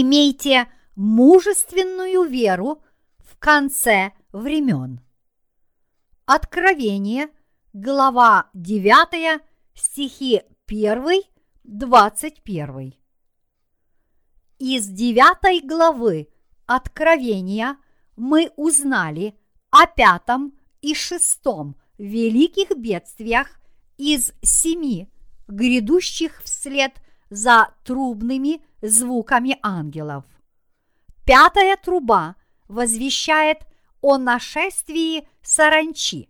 имейте мужественную веру в конце времен. Откровение, глава 9, стихи 1, 21. Из 9 главы Откровения мы узнали о пятом и шестом великих бедствиях из семи, грядущих вслед за трубными звуками ангелов. Пятая труба возвещает о нашествии саранчи,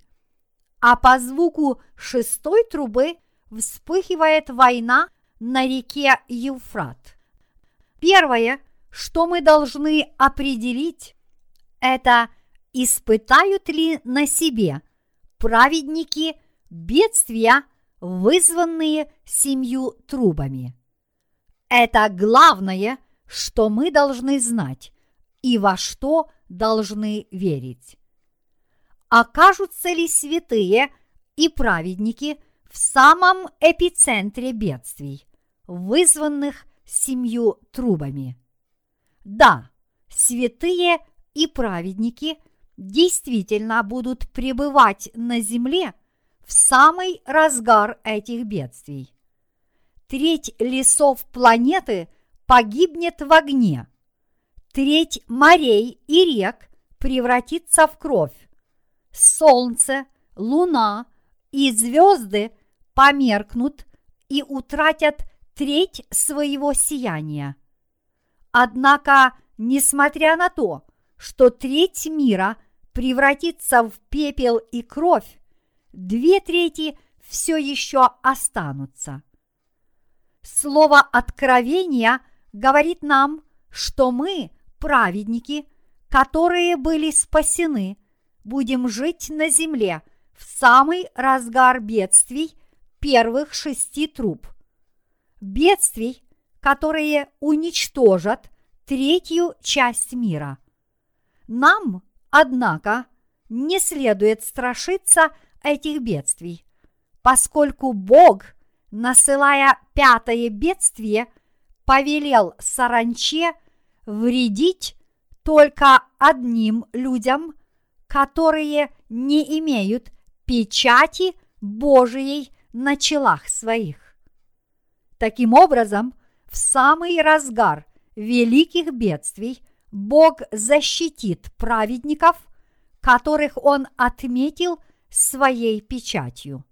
а по звуку шестой трубы вспыхивает война на реке Евфрат. Первое, что мы должны определить, это испытают ли на себе праведники бедствия, вызванные семью трубами. Это главное, что мы должны знать и во что должны верить. Окажутся ли святые и праведники в самом эпицентре бедствий, вызванных семью трубами? Да, святые и праведники действительно будут пребывать на земле в самый разгар этих бедствий. Треть лесов планеты погибнет в огне, треть морей и рек превратится в кровь, солнце, луна и звезды померкнут и утратят треть своего сияния. Однако, несмотря на то, что треть мира превратится в пепел и кровь, две трети все еще останутся. Слово откровения говорит нам, что мы, праведники, которые были спасены, будем жить на земле в самый разгар бедствий первых шести труб. Бедствий, которые уничтожат третью часть мира. Нам, однако, не следует страшиться этих бедствий, поскольку Бог, насылая пятое бедствие, повелел саранче вредить только одним людям, которые не имеют печати Божией на челах своих. Таким образом, в самый разгар великих бедствий Бог защитит праведников, которых Он отметил своей печатью.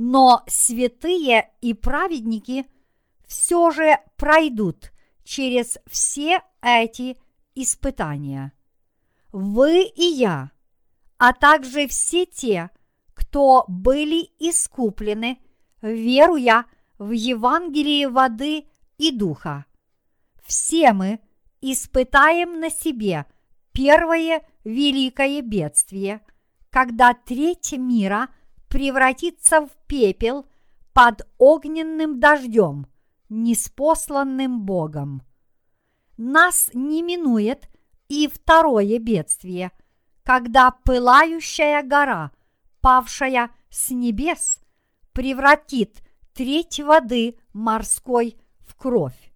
Но святые и праведники все же пройдут через все эти испытания. Вы и я, а также все те, кто были искуплены, веруя в Евангелие воды и духа. Все мы испытаем на себе первое великое бедствие, когда треть мира превратится в пепел под огненным дождем, неспосланным Богом. Нас не минует и второе бедствие, когда пылающая гора, павшая с небес, превратит треть воды морской в кровь.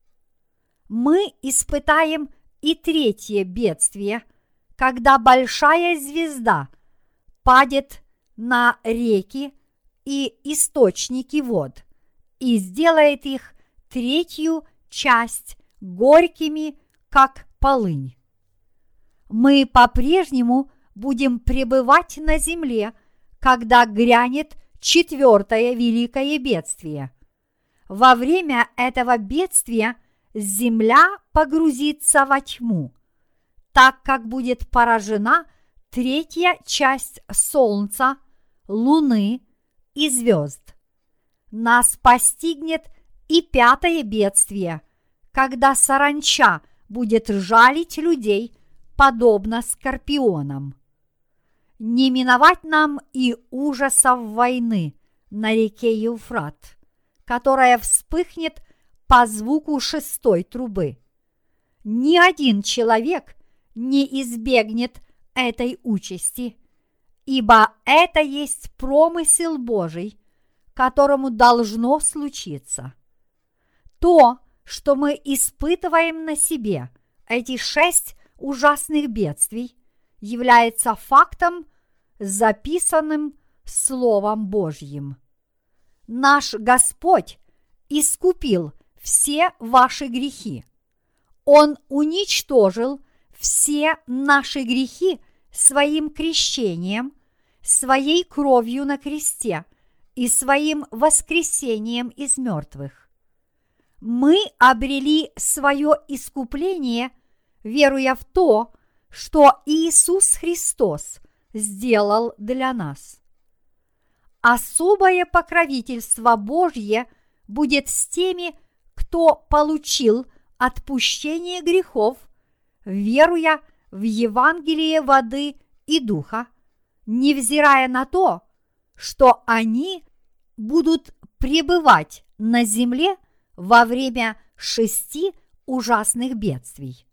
Мы испытаем и третье бедствие, когда большая звезда падет на реки и источники вод и сделает их третью часть горькими, как полынь. Мы по-прежнему будем пребывать на земле, когда грянет четвертое великое бедствие. Во время этого бедствия земля погрузится во тьму, так как будет поражена третья часть Солнца, Луны и звезд. Нас постигнет и пятое бедствие, когда саранча будет жалить людей, подобно скорпионам не миновать нам и ужасов войны на реке Евфрат, которая вспыхнет по звуку шестой трубы. Ни один человек не избегнет этой участи, ибо это есть промысел Божий, которому должно случиться. То, что мы испытываем на себе эти шесть ужасных бедствий, является фактом, записанным Словом Божьим. Наш Господь искупил все ваши грехи. Он уничтожил все наши грехи своим крещением, своей кровью на кресте и своим воскресением из мертвых. Мы обрели свое искупление, веруя в то, что Иисус Христос сделал для нас. Особое покровительство Божье будет с теми, кто получил отпущение грехов, веруя в Евангелие воды и духа, невзирая на то, что они будут пребывать на земле во время шести ужасных бедствий.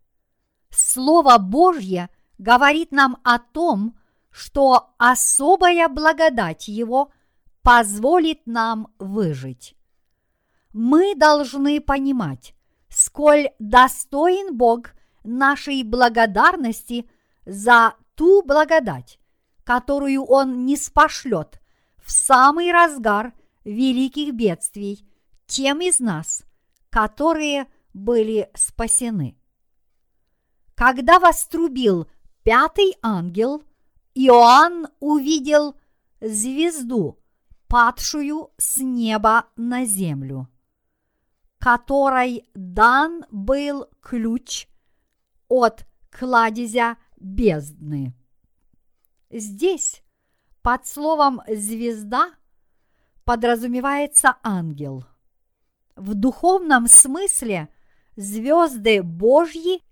Слово Божье говорит нам о том, что особая благодать Его позволит нам выжить. Мы должны понимать, сколь достоин Бог нашей благодарности за ту благодать, которую Он не спошлет в самый разгар великих бедствий тем из нас, которые были спасены. Когда вострубил пятый ангел, Иоанн увидел звезду, падшую с неба на землю, которой дан был ключ от кладезя бездны. Здесь под словом «звезда» подразумевается ангел. В духовном смысле звезды Божьи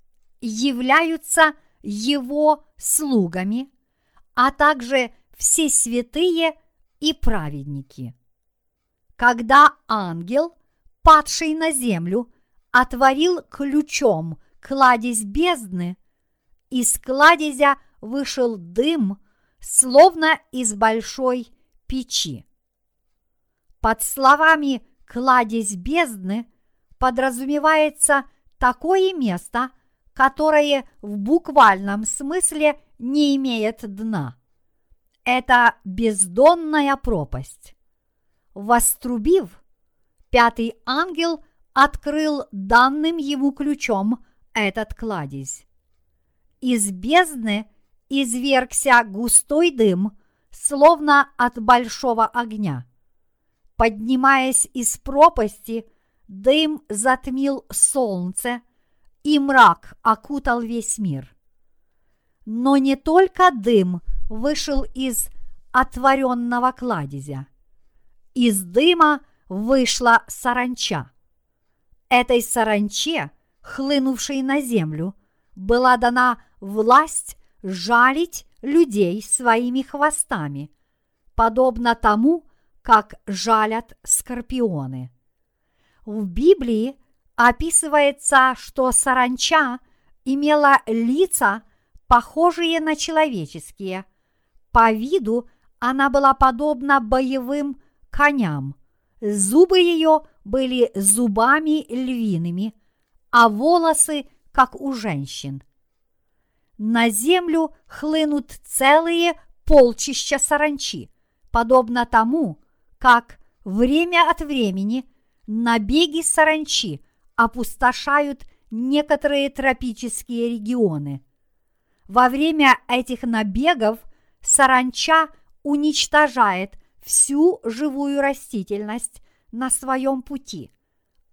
являются его слугами, а также все святые и праведники. Когда ангел, падший на землю, отворил ключом кладезь бездны, из кладезя вышел дым, словно из большой печи. Под словами «кладезь бездны» подразумевается такое место, которое в буквальном смысле не имеет дна. Это бездонная пропасть. Вострубив, пятый ангел открыл данным ему ключом этот кладезь. Из бездны извергся густой дым, словно от большого огня. Поднимаясь из пропасти, дым затмил солнце, и мрак окутал весь мир. Но не только дым вышел из отворенного кладезя. Из дыма вышла саранча. Этой саранче, хлынувшей на землю, была дана власть жалить людей своими хвостами, подобно тому, как жалят скорпионы. В Библии описывается, что саранча имела лица, похожие на человеческие. По виду она была подобна боевым коням. Зубы ее были зубами львиными, а волосы, как у женщин на землю хлынут целые полчища саранчи, подобно тому, как время от времени набеги саранчи опустошают некоторые тропические регионы. Во время этих набегов саранча уничтожает всю живую растительность на своем пути,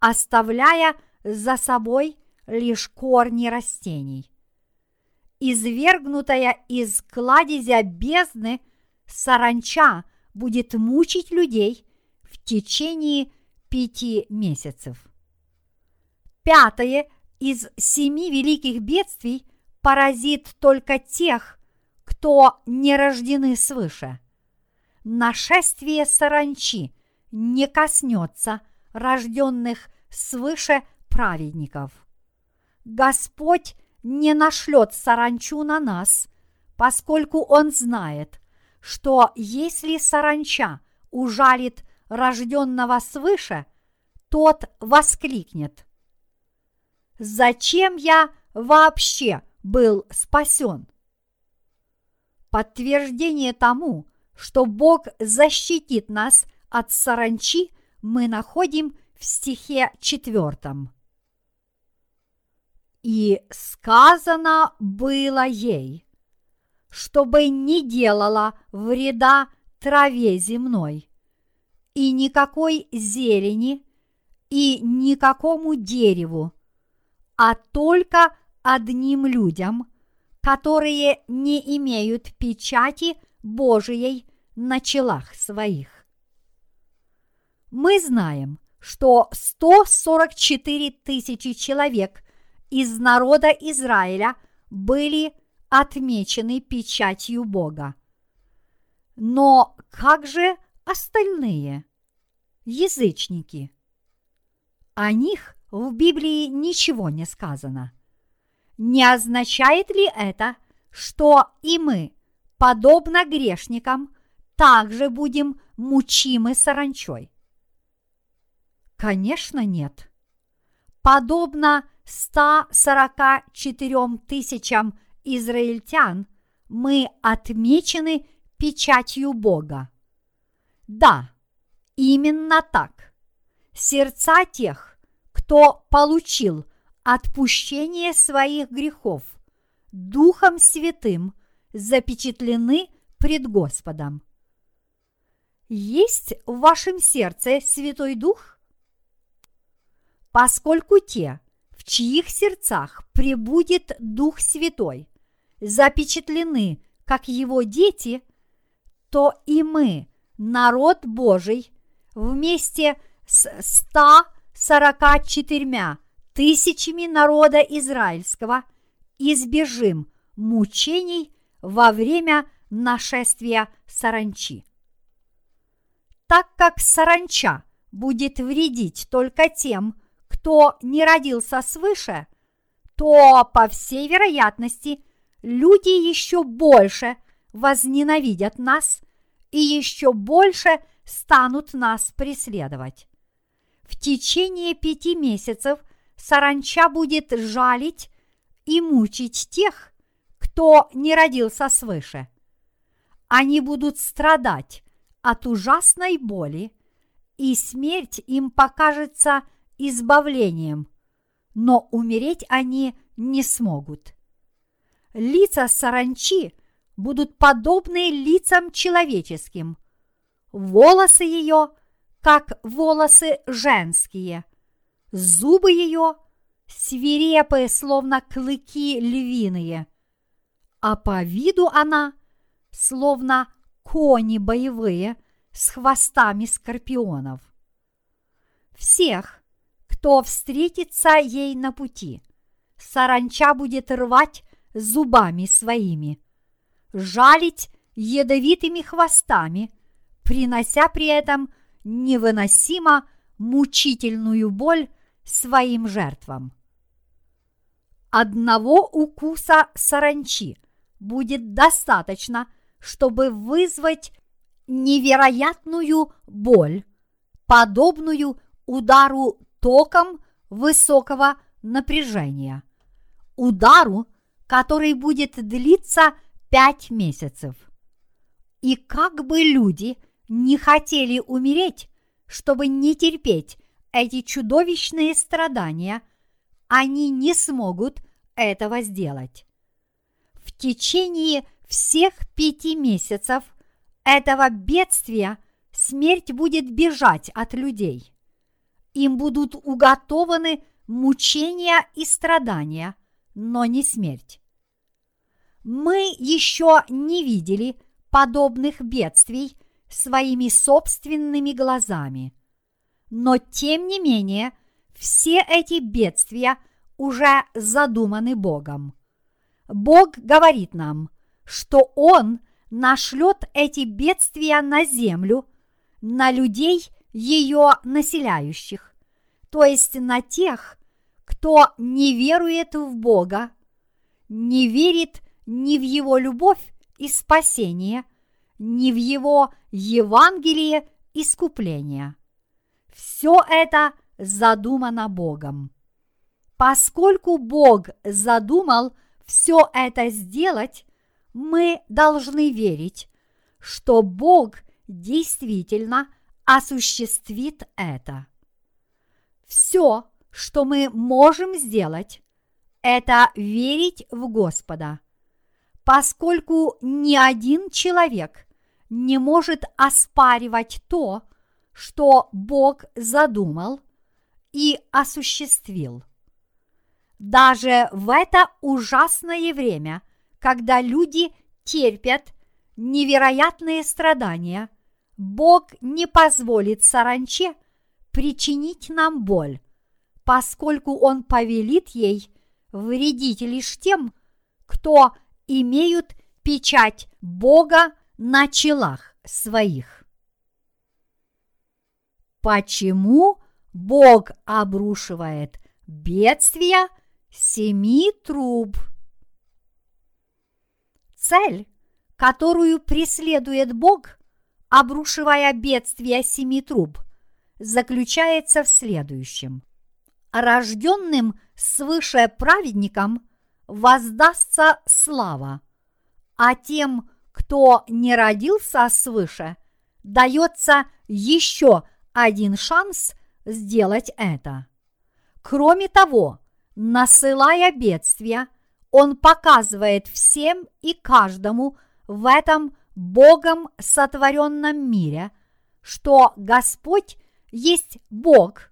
оставляя за собой лишь корни растений извергнутая из кладезя бездны, саранча будет мучить людей в течение пяти месяцев. Пятое из семи великих бедствий поразит только тех, кто не рождены свыше. Нашествие саранчи не коснется рожденных свыше праведников. Господь не нашлет саранчу на нас, поскольку он знает, что если саранча ужалит рожденного свыше, тот воскликнет зачем я вообще был спасен? Подтверждение тому, что Бог защитит нас от саранчи, мы находим в стихе четвертом. И сказано было ей, чтобы не делала вреда траве земной, и никакой зелени, и никакому дереву, а только одним людям, которые не имеют печати Божией на челах своих. Мы знаем, что 144 тысячи человек из народа Израиля были отмечены печатью Бога. Но как же остальные? Язычники. О них в Библии ничего не сказано. Не означает ли это, что и мы, подобно грешникам, также будем мучимы саранчой? Конечно, нет. Подобно 144 тысячам израильтян мы отмечены печатью Бога. Да, именно так. Сердца тех, кто получил отпущение своих грехов Духом Святым, запечатлены пред Господом. Есть в вашем сердце Святой Дух? Поскольку те, чьих сердцах пребудет Дух Святой, запечатлены как Его дети, то и мы, народ Божий, вместе с 144 тысячами народа израильского избежим мучений во время нашествия саранчи. Так как саранча будет вредить только тем, кто не родился свыше, то, по всей вероятности, люди еще больше возненавидят нас и еще больше станут нас преследовать. В течение пяти месяцев саранча будет жалить и мучить тех, кто не родился свыше. Они будут страдать от ужасной боли, и смерть им покажется избавлением, но умереть они не смогут. Лица саранчи будут подобны лицам человеческим. Волосы ее, как волосы женские. Зубы ее свирепые, словно клыки львиные. А по виду она, словно кони боевые с хвостами скорпионов. Всех, кто встретится ей на пути. Саранча будет рвать зубами своими, жалить ядовитыми хвостами, принося при этом невыносимо мучительную боль своим жертвам. Одного укуса саранчи будет достаточно, чтобы вызвать невероятную боль, подобную удару током высокого напряжения. Удару, который будет длиться пять месяцев. И как бы люди не хотели умереть, чтобы не терпеть эти чудовищные страдания, они не смогут этого сделать. В течение всех пяти месяцев этого бедствия смерть будет бежать от людей им будут уготованы мучения и страдания, но не смерть. Мы еще не видели подобных бедствий своими собственными глазами. Но тем не менее, все эти бедствия уже задуманы Богом. Бог говорит нам, что Он нашлет эти бедствия на землю, на людей ее населяющих, то есть на тех, кто не верует в Бога, не верит ни в Его любовь и спасение, ни в Его Евангелие искупления. Все это задумано Богом. Поскольку Бог задумал все это сделать, мы должны верить, что Бог действительно осуществит это. Все, что мы можем сделать, это верить в Господа, поскольку ни один человек не может оспаривать то, что Бог задумал и осуществил. Даже в это ужасное время, когда люди терпят невероятные страдания, Бог не позволит саранче причинить нам боль, поскольку Он повелит ей вредить лишь тем, кто имеют печать Бога на челах своих. Почему Бог обрушивает бедствия семи труб? Цель, которую преследует Бог, обрушивая бедствия семи труб, заключается в следующем. Рожденным свыше праведникам воздастся слава, а тем, кто не родился свыше, дается еще один шанс сделать это. Кроме того, насылая бедствия, он показывает всем и каждому в этом Богом сотворенном мире, что Господь есть Бог,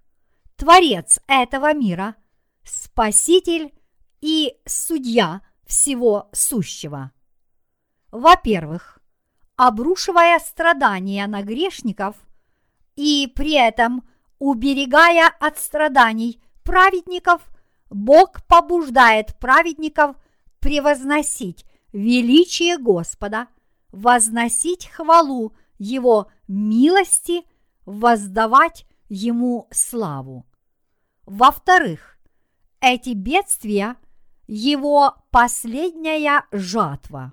Творец этого мира, Спаситель и Судья всего сущего. Во-первых, обрушивая страдания на грешников и при этом уберегая от страданий праведников, Бог побуждает праведников превозносить величие Господа, возносить хвалу Его милости, воздавать Ему славу. Во-вторых, эти бедствия – Его последняя жатва.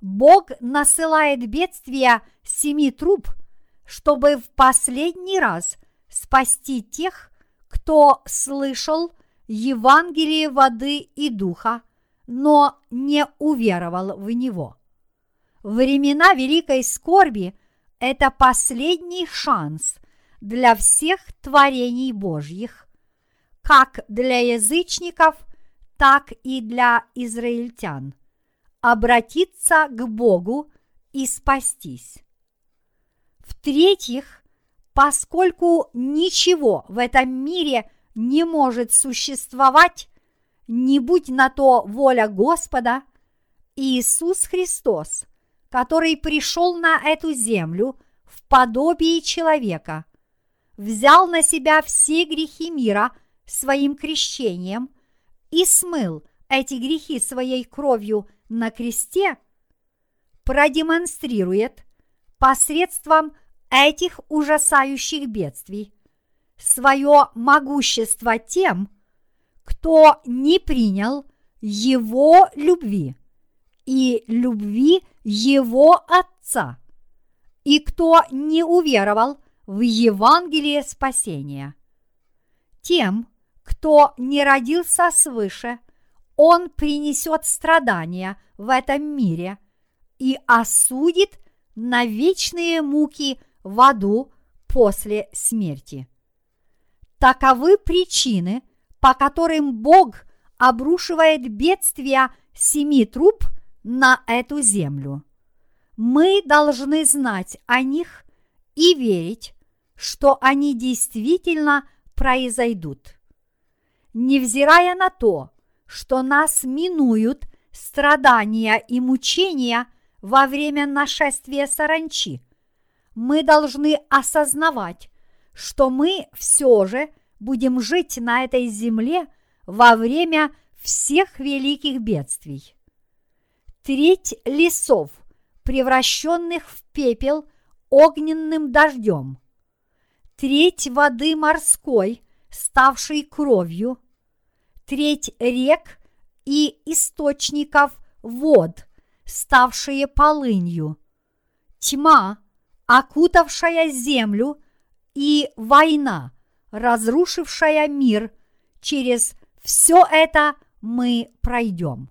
Бог насылает бедствия семи труб, чтобы в последний раз спасти тех, кто слышал Евангелие воды и духа, но не уверовал в него. Времена великой скорби – это последний шанс для всех творений Божьих, как для язычников, так и для израильтян, обратиться к Богу и спастись. В-третьих, поскольку ничего в этом мире не может существовать, не будь на то воля Господа, Иисус Христос, который пришел на эту землю в подобии человека, взял на себя все грехи мира своим крещением и смыл эти грехи своей кровью на кресте, продемонстрирует посредством этих ужасающих бедствий свое могущество тем, кто не принял его любви и любви его Отца, и кто не уверовал в Евангелие спасения. Тем, кто не родился свыше, он принесет страдания в этом мире и осудит на вечные муки в аду после смерти. Таковы причины, по которым Бог обрушивает бедствия семи труб на эту землю. Мы должны знать о них и верить, что они действительно произойдут. Невзирая на то, что нас минуют страдания и мучения во время нашествия саранчи, мы должны осознавать, что мы все же будем жить на этой земле во время всех великих бедствий. Треть лесов, превращенных в пепел огненным дождем, треть воды морской, ставшей кровью, треть рек и источников вод, ставшие полынью, тьма, окутавшая землю – и война, разрушившая мир. Через все это мы пройдем.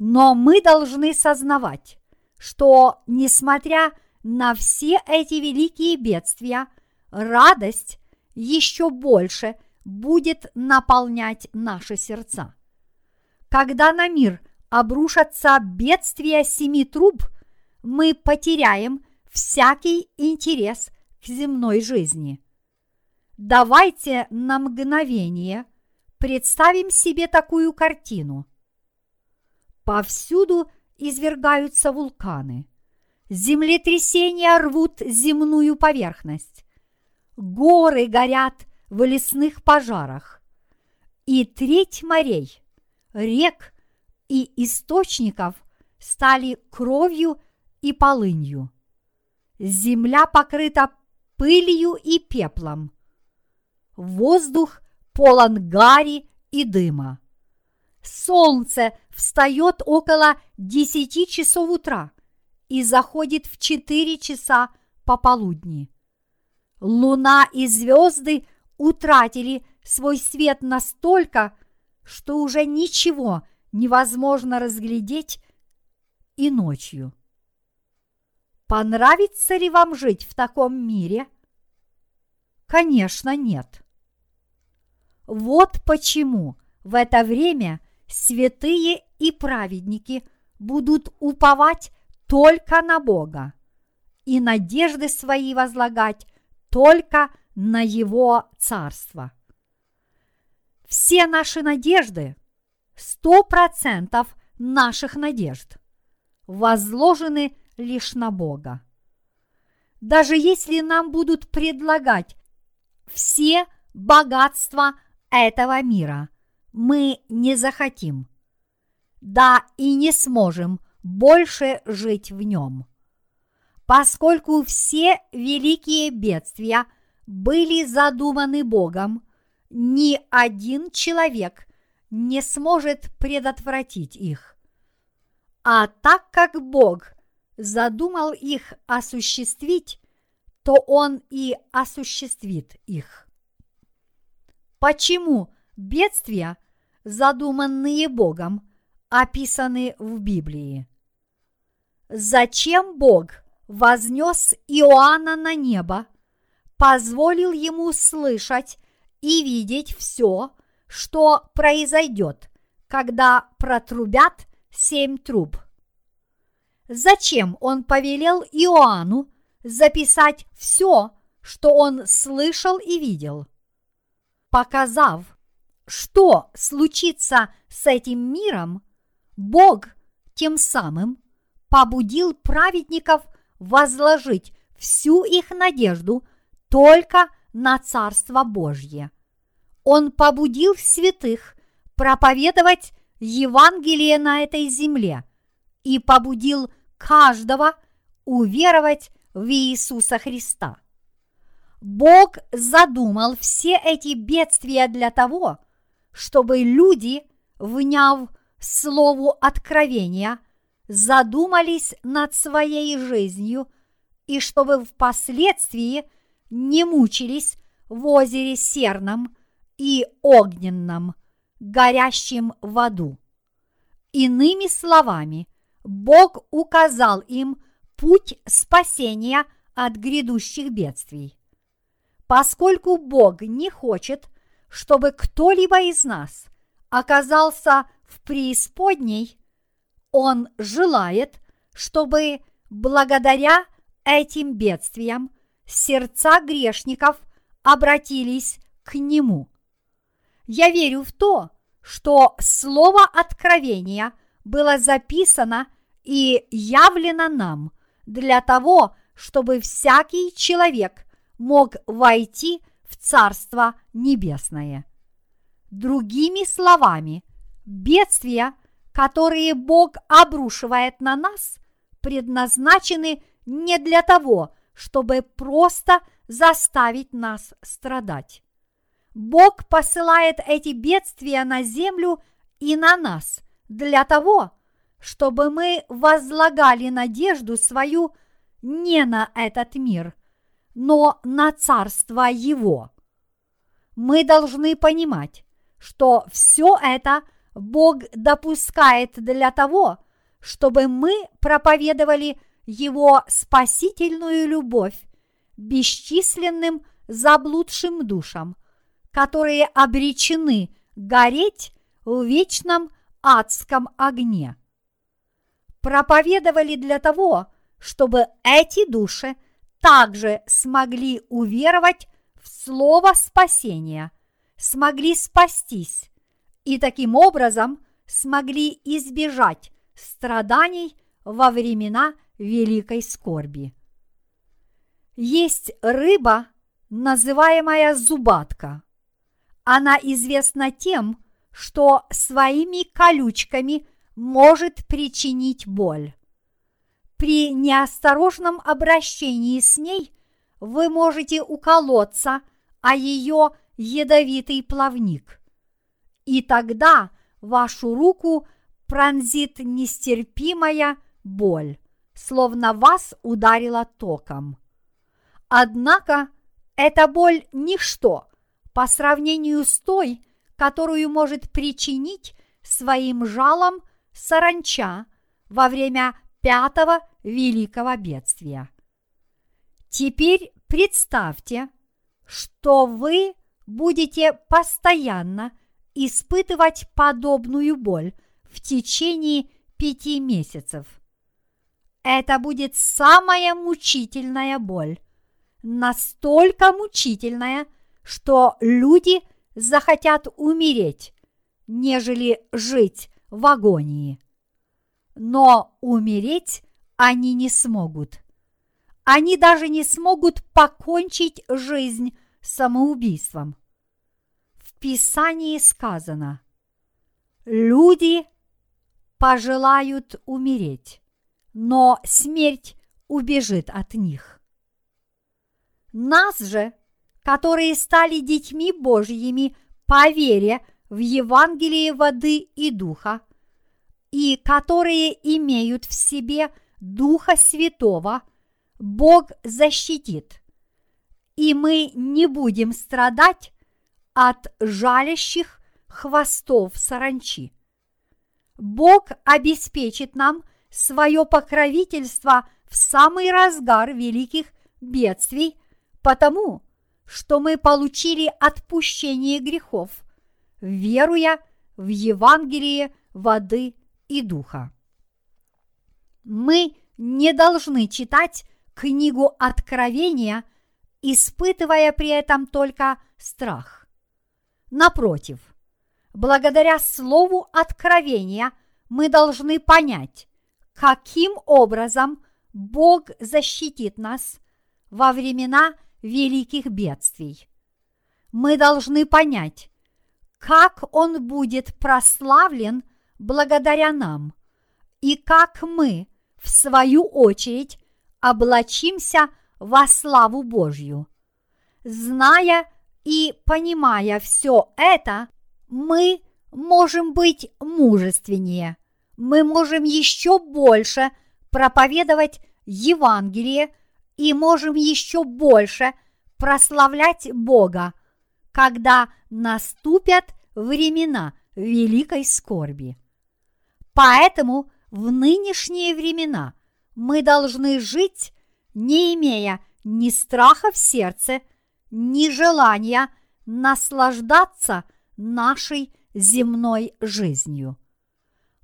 Но мы должны сознавать, что, несмотря на все эти великие бедствия, радость еще больше будет наполнять наши сердца. Когда на мир обрушатся бедствия семи труб, мы потеряем всякий интерес к земной жизни. Давайте на мгновение представим себе такую картину. Повсюду извергаются вулканы. Землетрясения рвут земную поверхность. Горы горят в лесных пожарах. И треть морей, рек и источников стали кровью и полынью. Земля покрыта пылью и пеплом. Воздух полон гари и дыма. Солнце встает около десяти часов утра и заходит в четыре часа пополудни. Луна и звезды утратили свой свет настолько, что уже ничего невозможно разглядеть и ночью. Понравится ли вам жить в таком мире? Конечно, нет. Вот почему в это время святые и праведники будут уповать только на Бога и надежды свои возлагать только на Его Царство. Все наши надежды, сто процентов наших надежд, возложены лишь на Бога. Даже если нам будут предлагать все богатства этого мира, мы не захотим. Да и не сможем больше жить в нем. Поскольку все великие бедствия были задуманы Богом, ни один человек не сможет предотвратить их. А так как Бог задумал их осуществить, то Он и осуществит их. Почему бедствия, задуманные Богом, описаны в Библии? Зачем Бог вознес Иоанна на небо, позволил ему слышать и видеть все, что произойдет, когда протрубят семь труб? Зачем он повелел Иоанну записать все, что он слышал и видел? Показав, что случится с этим миром, Бог тем самым побудил праведников возложить всю их надежду только на Царство Божье. Он побудил святых проповедовать Евангелие на этой земле и побудил каждого уверовать в Иисуса Христа. Бог задумал все эти бедствия для того, чтобы люди, вняв слову откровения, задумались над своей жизнью и чтобы впоследствии не мучились в озере серном и огненном, горящем в аду. Иными словами, Бог указал им путь спасения от грядущих бедствий. Поскольку Бог не хочет, чтобы кто-либо из нас оказался в преисподней, Он желает, чтобы благодаря этим бедствиям сердца грешников обратились к Нему. Я верю в то, что слово откровения было записано и явлено нам для того, чтобы всякий человек мог войти в Царство Небесное. Другими словами, бедствия, которые Бог обрушивает на нас, предназначены не для того, чтобы просто заставить нас страдать. Бог посылает эти бедствия на землю и на нас для того, чтобы мы возлагали надежду свою не на этот мир, но на царство его. Мы должны понимать, что все это Бог допускает для того, чтобы мы проповедовали Его спасительную любовь бесчисленным заблудшим душам, которые обречены гореть в вечном адском огне. Проповедовали для того, чтобы эти души также смогли уверовать в слово спасения, смогли спастись и таким образом смогли избежать страданий во времена великой скорби. Есть рыба, называемая зубатка. Она известна тем, что своими колючками может причинить боль. При неосторожном обращении с ней вы можете уколоться о ее ядовитый плавник. И тогда вашу руку пронзит нестерпимая боль, словно вас ударило током. Однако эта боль – ничто по сравнению с той, которую может причинить своим жалом саранча во время пятого великого бедствия. Теперь представьте, что вы будете постоянно испытывать подобную боль в течение пяти месяцев. Это будет самая мучительная боль, настолько мучительная, что люди захотят умереть, нежели жить в агонии. Но умереть они не смогут. Они даже не смогут покончить жизнь самоубийством. В Писании сказано, люди пожелают умереть, но смерть убежит от них. Нас же, которые стали детьми Божьими по вере в Евангелие воды и духа, и которые имеют в себе Духа Святого, Бог защитит, и мы не будем страдать от жалящих хвостов саранчи. Бог обеспечит нам свое покровительство в самый разгар великих бедствий, потому что мы получили отпущение грехов, веруя в Евангелие воды и духа. Мы не должны читать книгу Откровения, испытывая при этом только страх. Напротив, благодаря слову Откровения мы должны понять, каким образом Бог защитит нас во времена великих бедствий. Мы должны понять, как Он будет прославлен благодаря нам, и как мы, в свою очередь, облачимся во славу Божью. Зная и понимая все это, мы можем быть мужественнее, мы можем еще больше проповедовать Евангелие и можем еще больше прославлять Бога, когда наступят времена великой скорби. Поэтому в нынешние времена мы должны жить, не имея ни страха в сердце, ни желания наслаждаться нашей земной жизнью.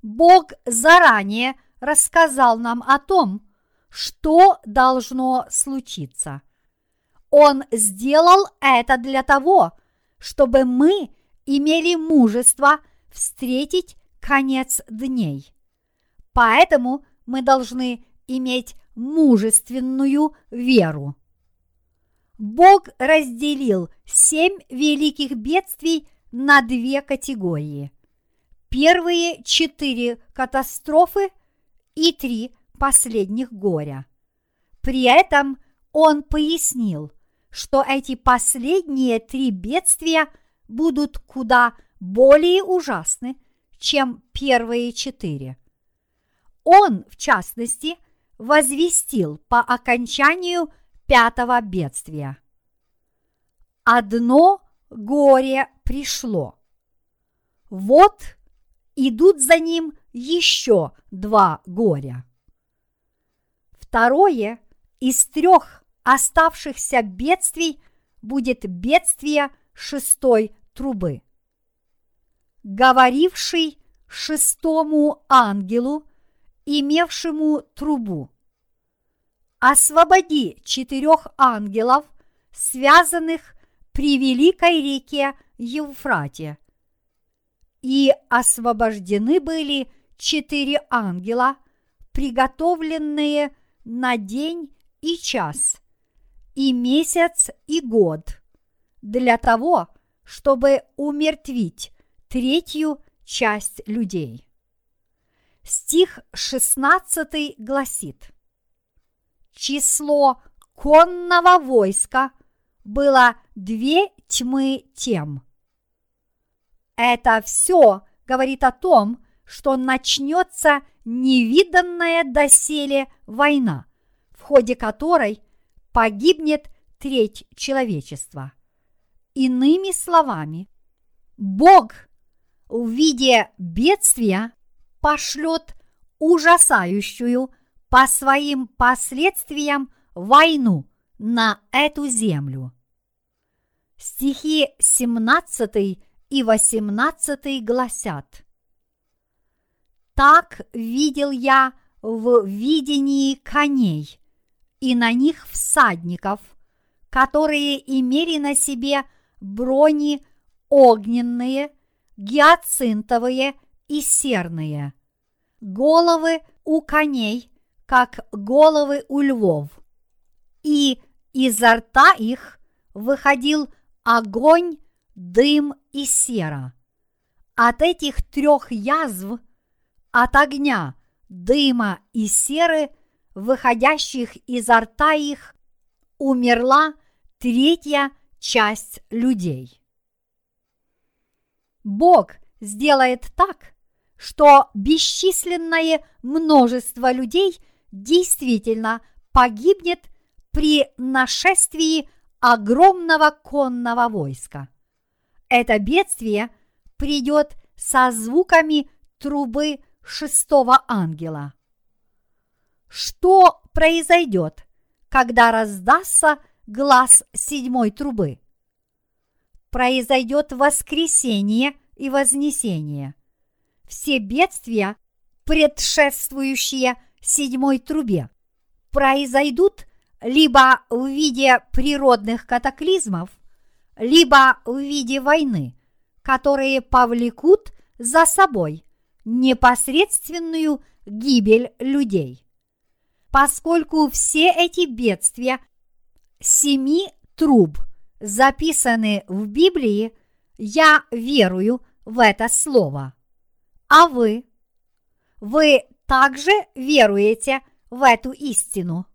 Бог заранее рассказал нам о том, что должно случиться. Он сделал это для того, чтобы мы имели мужество встретить конец дней. Поэтому мы должны иметь мужественную веру. Бог разделил семь великих бедствий на две категории. Первые четыре катастрофы и три последних горя. При этом он пояснил, что эти последние три бедствия будут куда более ужасны, чем первые четыре. Он, в частности, возвестил по окончанию пятого бедствия. Одно горе пришло. вот идут за ним еще два горя. Второе из трех оставшихся бедствий будет бедствие шестой трубы. Говоривший шестому ангелу, имевшему трубу. Освободи четырех ангелов, связанных при великой реке Евфрате. И освобождены были четыре ангела, приготовленные на день и час, и месяц и год, для того, чтобы умертвить третью часть людей. Стих 16 гласит Число конного войска было две тьмы тем. Это все говорит о том, что начнется невиданная доселе война, в ходе которой погибнет треть человечества. Иными словами, Бог в виде бедствия пошлет ужасающую по своим последствиям войну на эту землю. Стихи 17 и 18 гласят Так видел я в видении коней и на них всадников, которые имели на себе брони огненные, гиацинтовые и серные, головы у коней, как головы у львов, и изо рта их выходил огонь, дым и сера. От этих трех язв, от огня, дыма и серы, выходящих изо рта их, умерла третья часть людей. Бог сделает так, что бесчисленное множество людей действительно погибнет при нашествии огромного конного войска. Это бедствие придет со звуками трубы шестого ангела. Что произойдет, когда раздастся глаз седьмой трубы? Произойдет воскресение и вознесение. Все бедствия, предшествующие седьмой трубе, произойдут либо в виде природных катаклизмов, либо в виде войны, которые повлекут за собой непосредственную гибель людей. Поскольку все эти бедствия семи труб записаны в Библии, я верую в это слово. А вы? Вы также веруете в эту истину?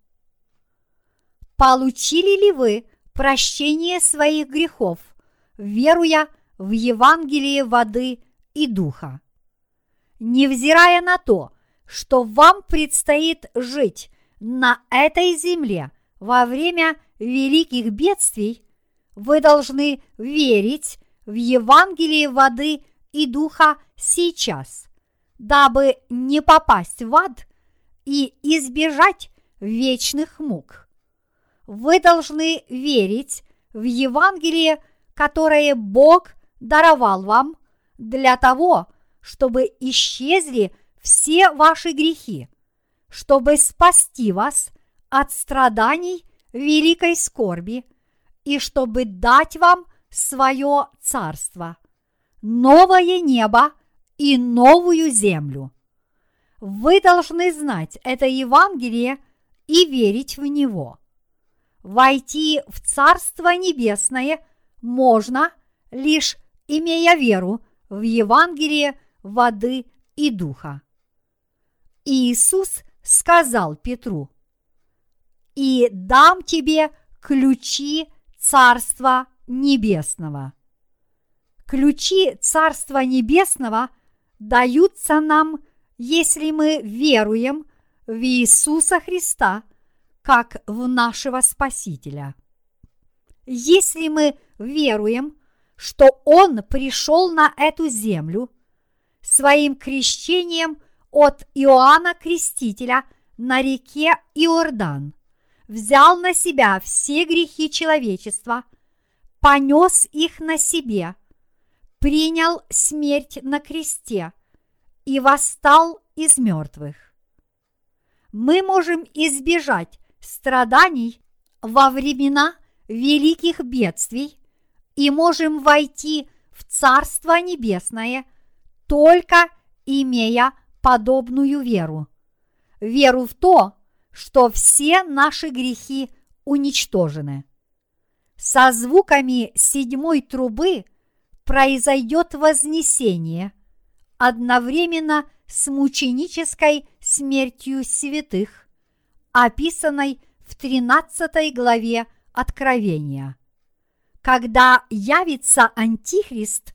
Получили ли вы прощение своих грехов, веруя в Евангелие воды и духа? Невзирая на то, что вам предстоит жить на этой земле во время великих бедствий, вы должны верить в Евангелие воды и духа сейчас, дабы не попасть в ад и избежать вечных мук. Вы должны верить в Евангелие, которое Бог даровал вам для того, чтобы исчезли все ваши грехи, чтобы спасти вас от страданий великой скорби и чтобы дать вам свое царство, новое небо и новую землю. Вы должны знать это Евангелие и верить в него. Войти в Царство Небесное можно, лишь имея веру в Евангелие воды и духа. Иисус сказал Петру, «И дам тебе ключи Царства Небесного». Ключи Царства Небесного даются нам, если мы веруем в Иисуса Христа – как в нашего Спасителя. Если мы веруем, что Он пришел на эту землю своим крещением от Иоанна Крестителя на реке Иордан, взял на себя все грехи человечества, понес их на себе, принял смерть на кресте и восстал из мертвых. Мы можем избежать страданий во времена великих бедствий и можем войти в Царство Небесное только имея подобную веру. Веру в то, что все наши грехи уничтожены. Со звуками седьмой трубы произойдет вознесение одновременно с мученической смертью святых, описанной в 13 главе Откровения. Когда явится Антихрист,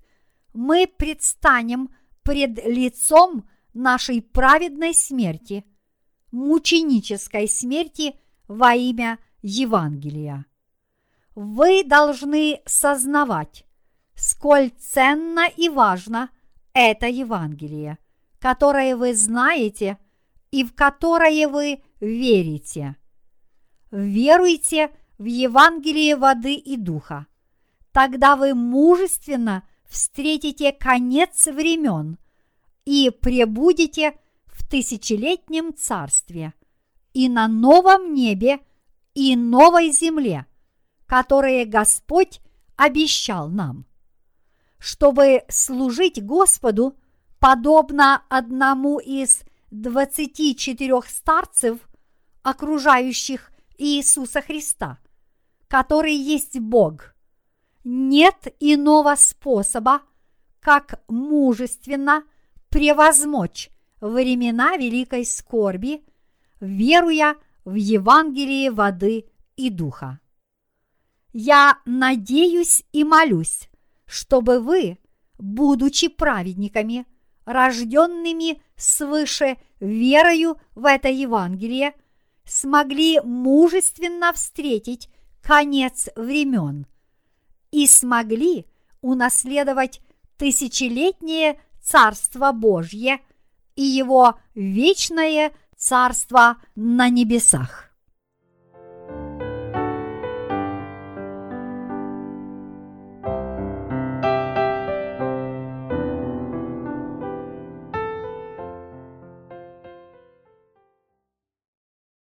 мы предстанем пред лицом нашей праведной смерти, мученической смерти во имя Евангелия. Вы должны сознавать, сколь ценно и важно это Евангелие, которое вы знаете и в которое вы верите. Веруйте в Евангелие воды и духа. Тогда вы мужественно встретите конец времен и пребудете в тысячелетнем царстве и на новом небе и новой земле, которые Господь обещал нам. Чтобы служить Господу, подобно одному из двадцати четырех старцев, окружающих Иисуса Христа, который есть Бог. Нет иного способа, как мужественно превозмочь времена великой скорби, веруя в Евангелие воды и духа. Я надеюсь и молюсь, чтобы вы, будучи праведниками, рожденными свыше верою в это Евангелие, смогли мужественно встретить конец времен и смогли унаследовать тысячелетнее Царство Божье и его вечное Царство на небесах.